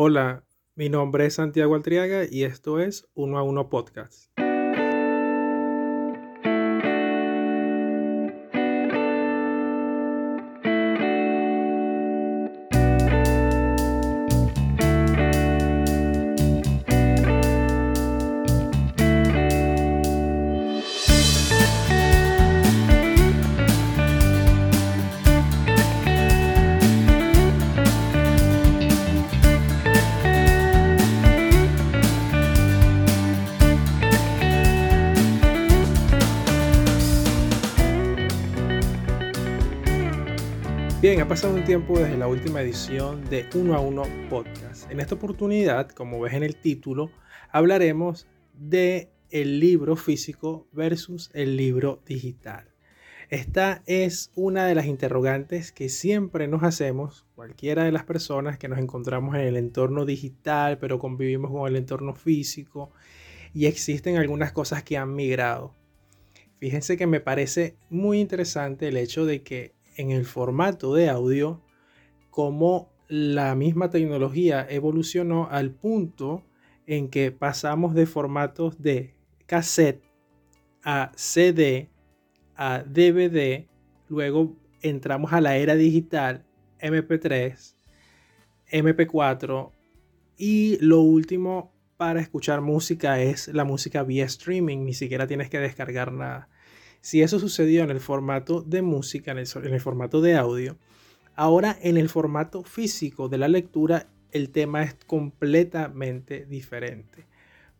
Hola, mi nombre es Santiago Altriaga y esto es Uno a Uno Podcast. Ha pasado un tiempo desde la última edición de Uno a Uno Podcast. En esta oportunidad, como ves en el título, hablaremos de el libro físico versus el libro digital. Esta es una de las interrogantes que siempre nos hacemos, cualquiera de las personas que nos encontramos en el entorno digital, pero convivimos con el entorno físico, y existen algunas cosas que han migrado. Fíjense que me parece muy interesante el hecho de que en el formato de audio como la misma tecnología evolucionó al punto en que pasamos de formatos de cassette a CD, a DVD, luego entramos a la era digital, MP3, MP4 y lo último para escuchar música es la música vía streaming, ni siquiera tienes que descargar nada. Si eso sucedió en el formato de música, en el, formato de audio, ahora en el formato físico de la lectura el tema es completamente diferente.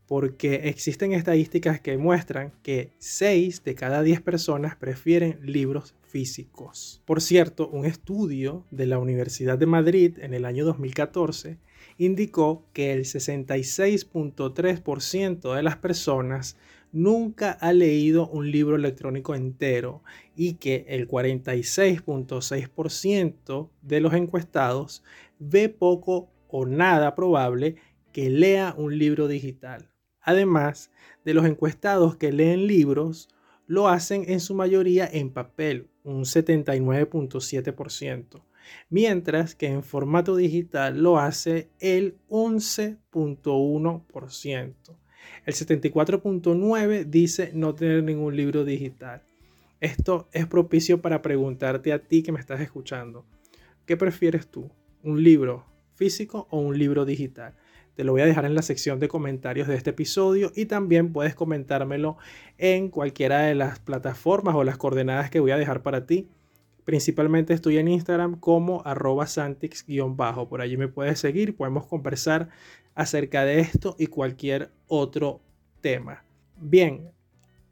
Porque existen estadísticas que muestran que 6 de cada 10 personas prefieren libros físicos. Por cierto, un estudio de la Universidad de Madrid en el año 2014 indicó que el 66.3% de las personas nunca ha leído un libro electrónico entero y que el 46.6% de los encuestados ve poco o nada probable que lea un libro digital. Además de los encuestados que leen libros, lo hacen en su mayoría en papel, un 79.7%, mientras que en formato digital lo hace el 11.1%. El 74.9 dice no tener ningún libro digital. Esto es propicio para preguntarte a ti que me estás escuchando. ¿Qué prefieres tú? ¿Un libro físico o un libro digital? Te lo voy a dejar en la sección de comentarios de este episodio y también puedes comentármelo en cualquiera de las plataformas o las coordenadas que voy a dejar para ti. Principalmente estoy en Instagram como arroba santix-bajo. Por allí me puedes seguir, podemos conversar acerca de esto y cualquier otro tema. Bien,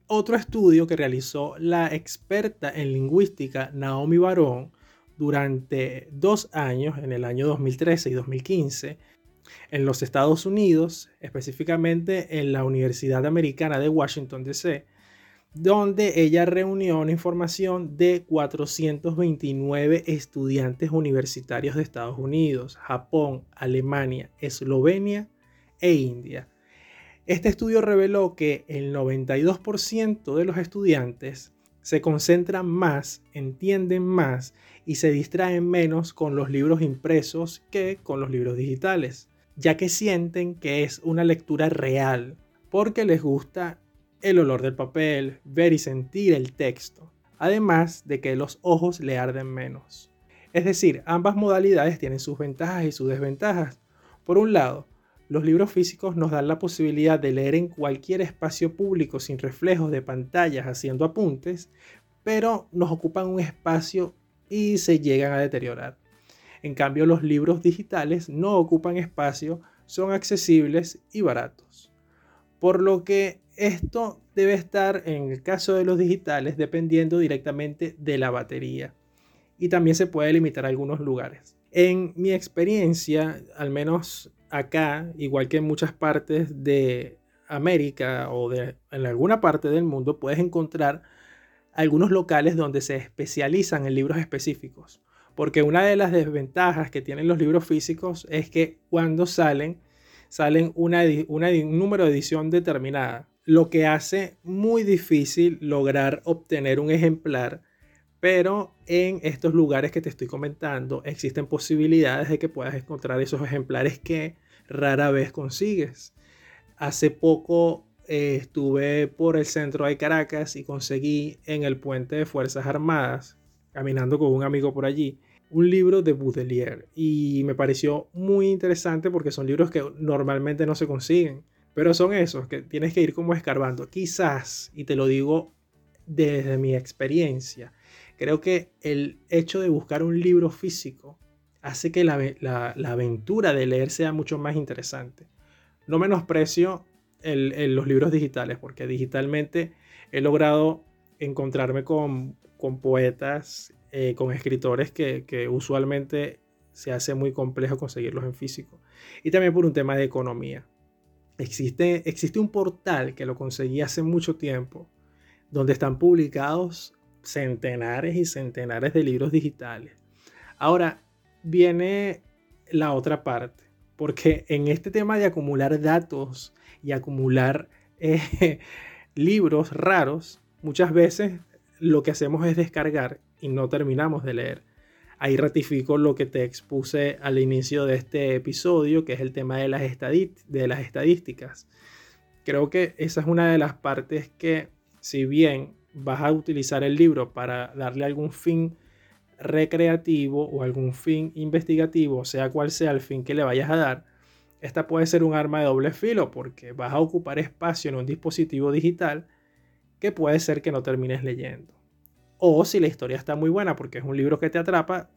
otro estudio que realizó la experta en lingüística Naomi Barón durante dos años, en el año 2013 y 2015, en los Estados Unidos, específicamente en la Universidad Americana de Washington, D.C., donde ella reunió información de 429 estudiantes universitarios de Estados Unidos, Japón, Alemania, Eslovenia e India. Este estudio reveló que el 92% de los estudiantes se concentran más, entienden más y se distraen menos con los libros impresos que con los libros digitales, ya que sienten que es una lectura real, porque les gusta el olor del papel, ver y sentir el texto, además de que los ojos le arden menos. Es decir, ambas modalidades tienen sus ventajas y sus desventajas. Por un lado, los libros físicos nos dan la posibilidad de leer en cualquier espacio público sin reflejos de pantallas haciendo apuntes, pero nos ocupan un espacio y se llegan a deteriorar. En cambio, los libros digitales no ocupan espacio, son accesibles y baratos. Por lo que esto debe estar, en el caso de los digitales, dependiendo directamente de la batería. Y también se puede limitar a algunos lugares. En mi experiencia, al menos acá, igual que en muchas partes de América o de, en alguna parte del mundo, puedes encontrar algunos locales donde se especializan en libros específicos. Porque una de las desventajas que tienen los libros físicos es que cuando salen, salen una, un número de edición determinada lo que hace muy difícil lograr obtener un ejemplar, Pero en estos lugares que te estoy comentando existen posibilidades de que puedas encontrar esos ejemplares que rara vez consigues. Hace poco eh, estuve por el centro de Caracas y conseguí en el puente de Fuerzas Armadas, caminando con un amigo por allí, un libro de Baudelaire y me pareció muy interesante porque son libros que normalmente no se consiguen, pero son esos que tienes que ir como escarbando. Quizás, y te lo digo desde mi experiencia, creo que el hecho de buscar un libro físico hace que la, la, aventura de leer sea mucho más interesante. No menosprecio el, los libros digitales, porque digitalmente he logrado encontrarme con, con poetas eh, con escritores que, usualmente se hace muy complejo conseguirlos en físico. Y también por un tema de economía. Existe, existe un portal que lo conseguí hace mucho tiempo, donde están publicados centenares y centenares de libros digitales. Ahora viene la otra parte, porque en este tema de acumular datos y acumular eh, libros raros, muchas veces lo que hacemos es descargar y no terminamos de leer. Ahí ratifico lo que te expuse al inicio de este episodio, que es el tema de las, estadísticas. Creo que esa es una de las partes que, si bien vas a utilizar el libro para darle algún fin recreativo o algún fin investigativo, sea cual sea el fin que le vayas a dar, esta puede ser un arma de doble filo porque vas a ocupar espacio en un dispositivo digital que puede ser que no termines leyendo. O si la historia está muy buena porque es un libro que te atrapa,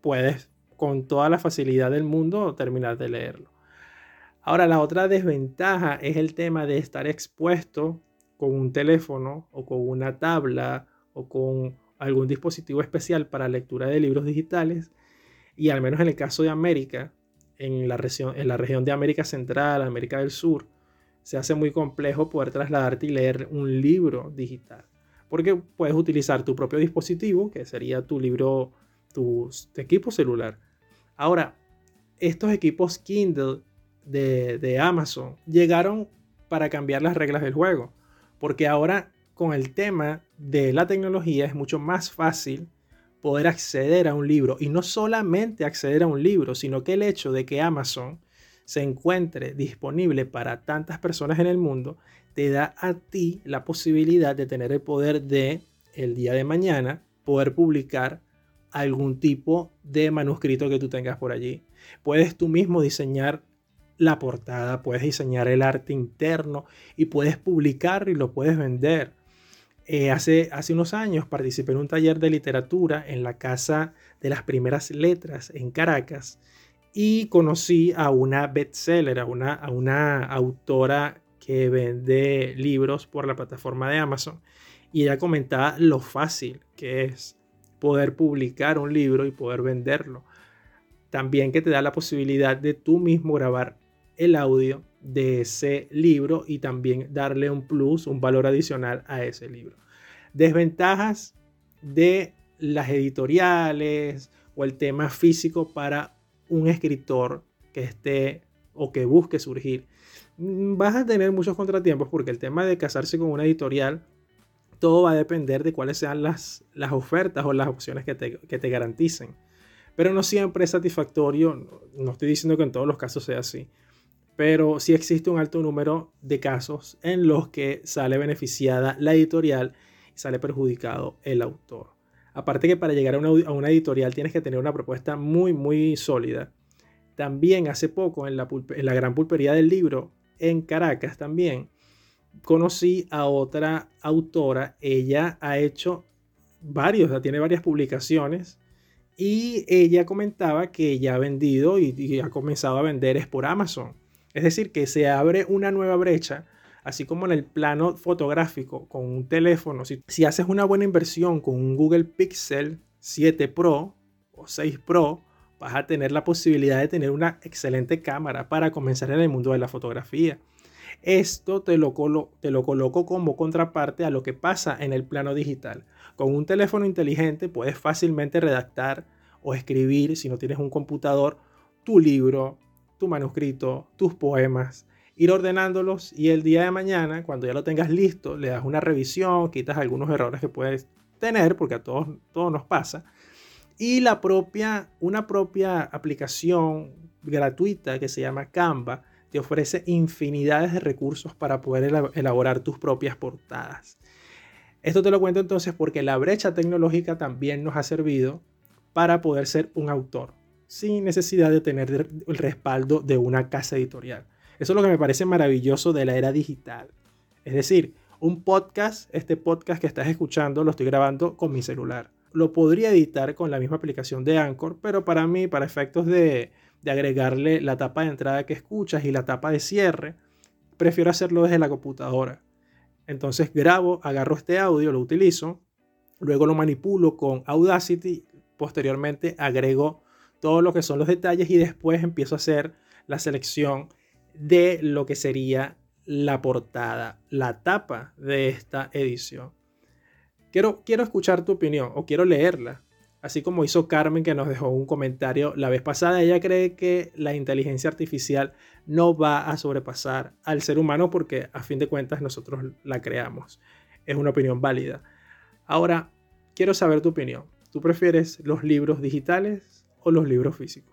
puedes con toda la facilidad del mundo terminar de leerlo. Ahora, la otra desventaja es el tema de estar expuesto con un teléfono o con una tabla o con algún dispositivo especial para lectura de libros digitales. Y al menos en el caso de América, en la, región, en la región de América Central, América del Sur, se hace muy complejo poder trasladarte y leer un libro digital porque puedes utilizar tu propio dispositivo, que sería tu libro, tu, equipo celular. Ahora, estos equipos Kindle de, Amazon llegaron para cambiar las reglas del juego, porque ahora con el tema de la tecnología es mucho más fácil poder acceder a un libro y no solamente acceder a un libro, sino que el hecho de que Amazon se encuentre disponible para tantas personas en el mundo te da a ti la posibilidad de tener el poder de el día de mañana poder publicar algún tipo de manuscrito que tú tengas por allí. Puedes tú mismo diseñar la portada, puedes diseñar el arte interno y puedes publicar y lo puedes vender. Eh, hace, hace unos años participé en un taller de literatura en la Casa de las Primeras Letras en Caracas y conocí a una bestseller, a una, a una autora que vende libros por la plataforma de Amazon y ella comentaba lo fácil que es poder publicar un libro y poder venderlo. También que te da la posibilidad de tú mismo grabar el audio de ese libro y también darle un plus, un valor adicional a ese libro. Desventajas de las editoriales o el tema físico para un escritor que esté o que busque surgir Mm, vas a tener muchos contratiempos porque el tema de casarse con una editorial, todo va a depender de cuáles sean las, las ofertas o las opciones que te, que te garanticen. Pero no siempre es satisfactorio, no estoy diciendo que en todos los casos sea así, pero sí existe un alto número de casos en los que sale beneficiada la editorial y sale perjudicado el autor. Aparte que para llegar a una, editorial tienes que tener una propuesta muy, muy sólida. También hace poco en la, gran pulpería del libro en Caracas también, conocí a otra autora. Ella ha hecho varios, tiene varias publicaciones. Y ella comentaba que ya ha vendido y, ha comenzado a vender es por Amazon. Es decir, que se abre una nueva brecha, así como en el plano fotográfico con un teléfono. Si, haces una buena inversión con un Google Pixel 7 Pro o 6 Pro, vas a tener la posibilidad de tener una excelente cámara para comenzar en el mundo de la fotografía. Esto te lo, te lo coloco como contraparte a lo que pasa en el plano digital. Con un teléfono inteligente puedes fácilmente redactar o escribir, si no tienes un computador, tu libro, tu manuscrito, tus poemas, ir ordenándolos y el día de mañana, cuando ya lo tengas listo, le das una revisión, quitas algunos errores que puedes tener, porque a todos, todos nos pasa, y la propia, una propia aplicación gratuita que se llama Canva te ofrece infinidades de recursos para poder elaborar tus propias portadas. Esto te lo cuento entonces porque la brecha tecnológica también nos ha servido para poder ser un autor sin necesidad de tener el respaldo de una casa editorial. Eso es lo que me parece maravilloso de la era digital. Es decir, un podcast, este podcast que estás escuchando, lo estoy grabando con mi celular. Lo podría editar con la misma aplicación de Anchor, pero para mí, para efectos de, de agregarle la tapa de entrada que escuchas y la tapa de cierre, prefiero hacerlo desde la computadora. Entonces grabo, agarro este audio, lo utilizo, luego lo manipulo con Audacity, posteriormente agrego todo lo que son los detalles y después empiezo a hacer la selección de lo que sería la portada, la tapa de esta edición. Quiero, quiero escuchar tu opinión o quiero leerla así como hizo Carmen que nos dejó un comentario la vez pasada, ella cree que la inteligencia artificial no va a sobrepasar al ser humano porque a fin de cuentas nosotros la creamos. Es una opinión válida. Ahora, quiero saber tu opinión. ¿Tú prefieres los libros digitales o los libros físicos?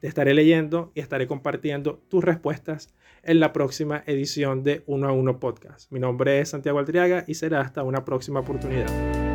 Te estaré leyendo y estaré compartiendo tus respuestas en la próxima edición de Uno a Uno Podcast. Mi nombre es Santiago Altriaga y será hasta una próxima oportunidad.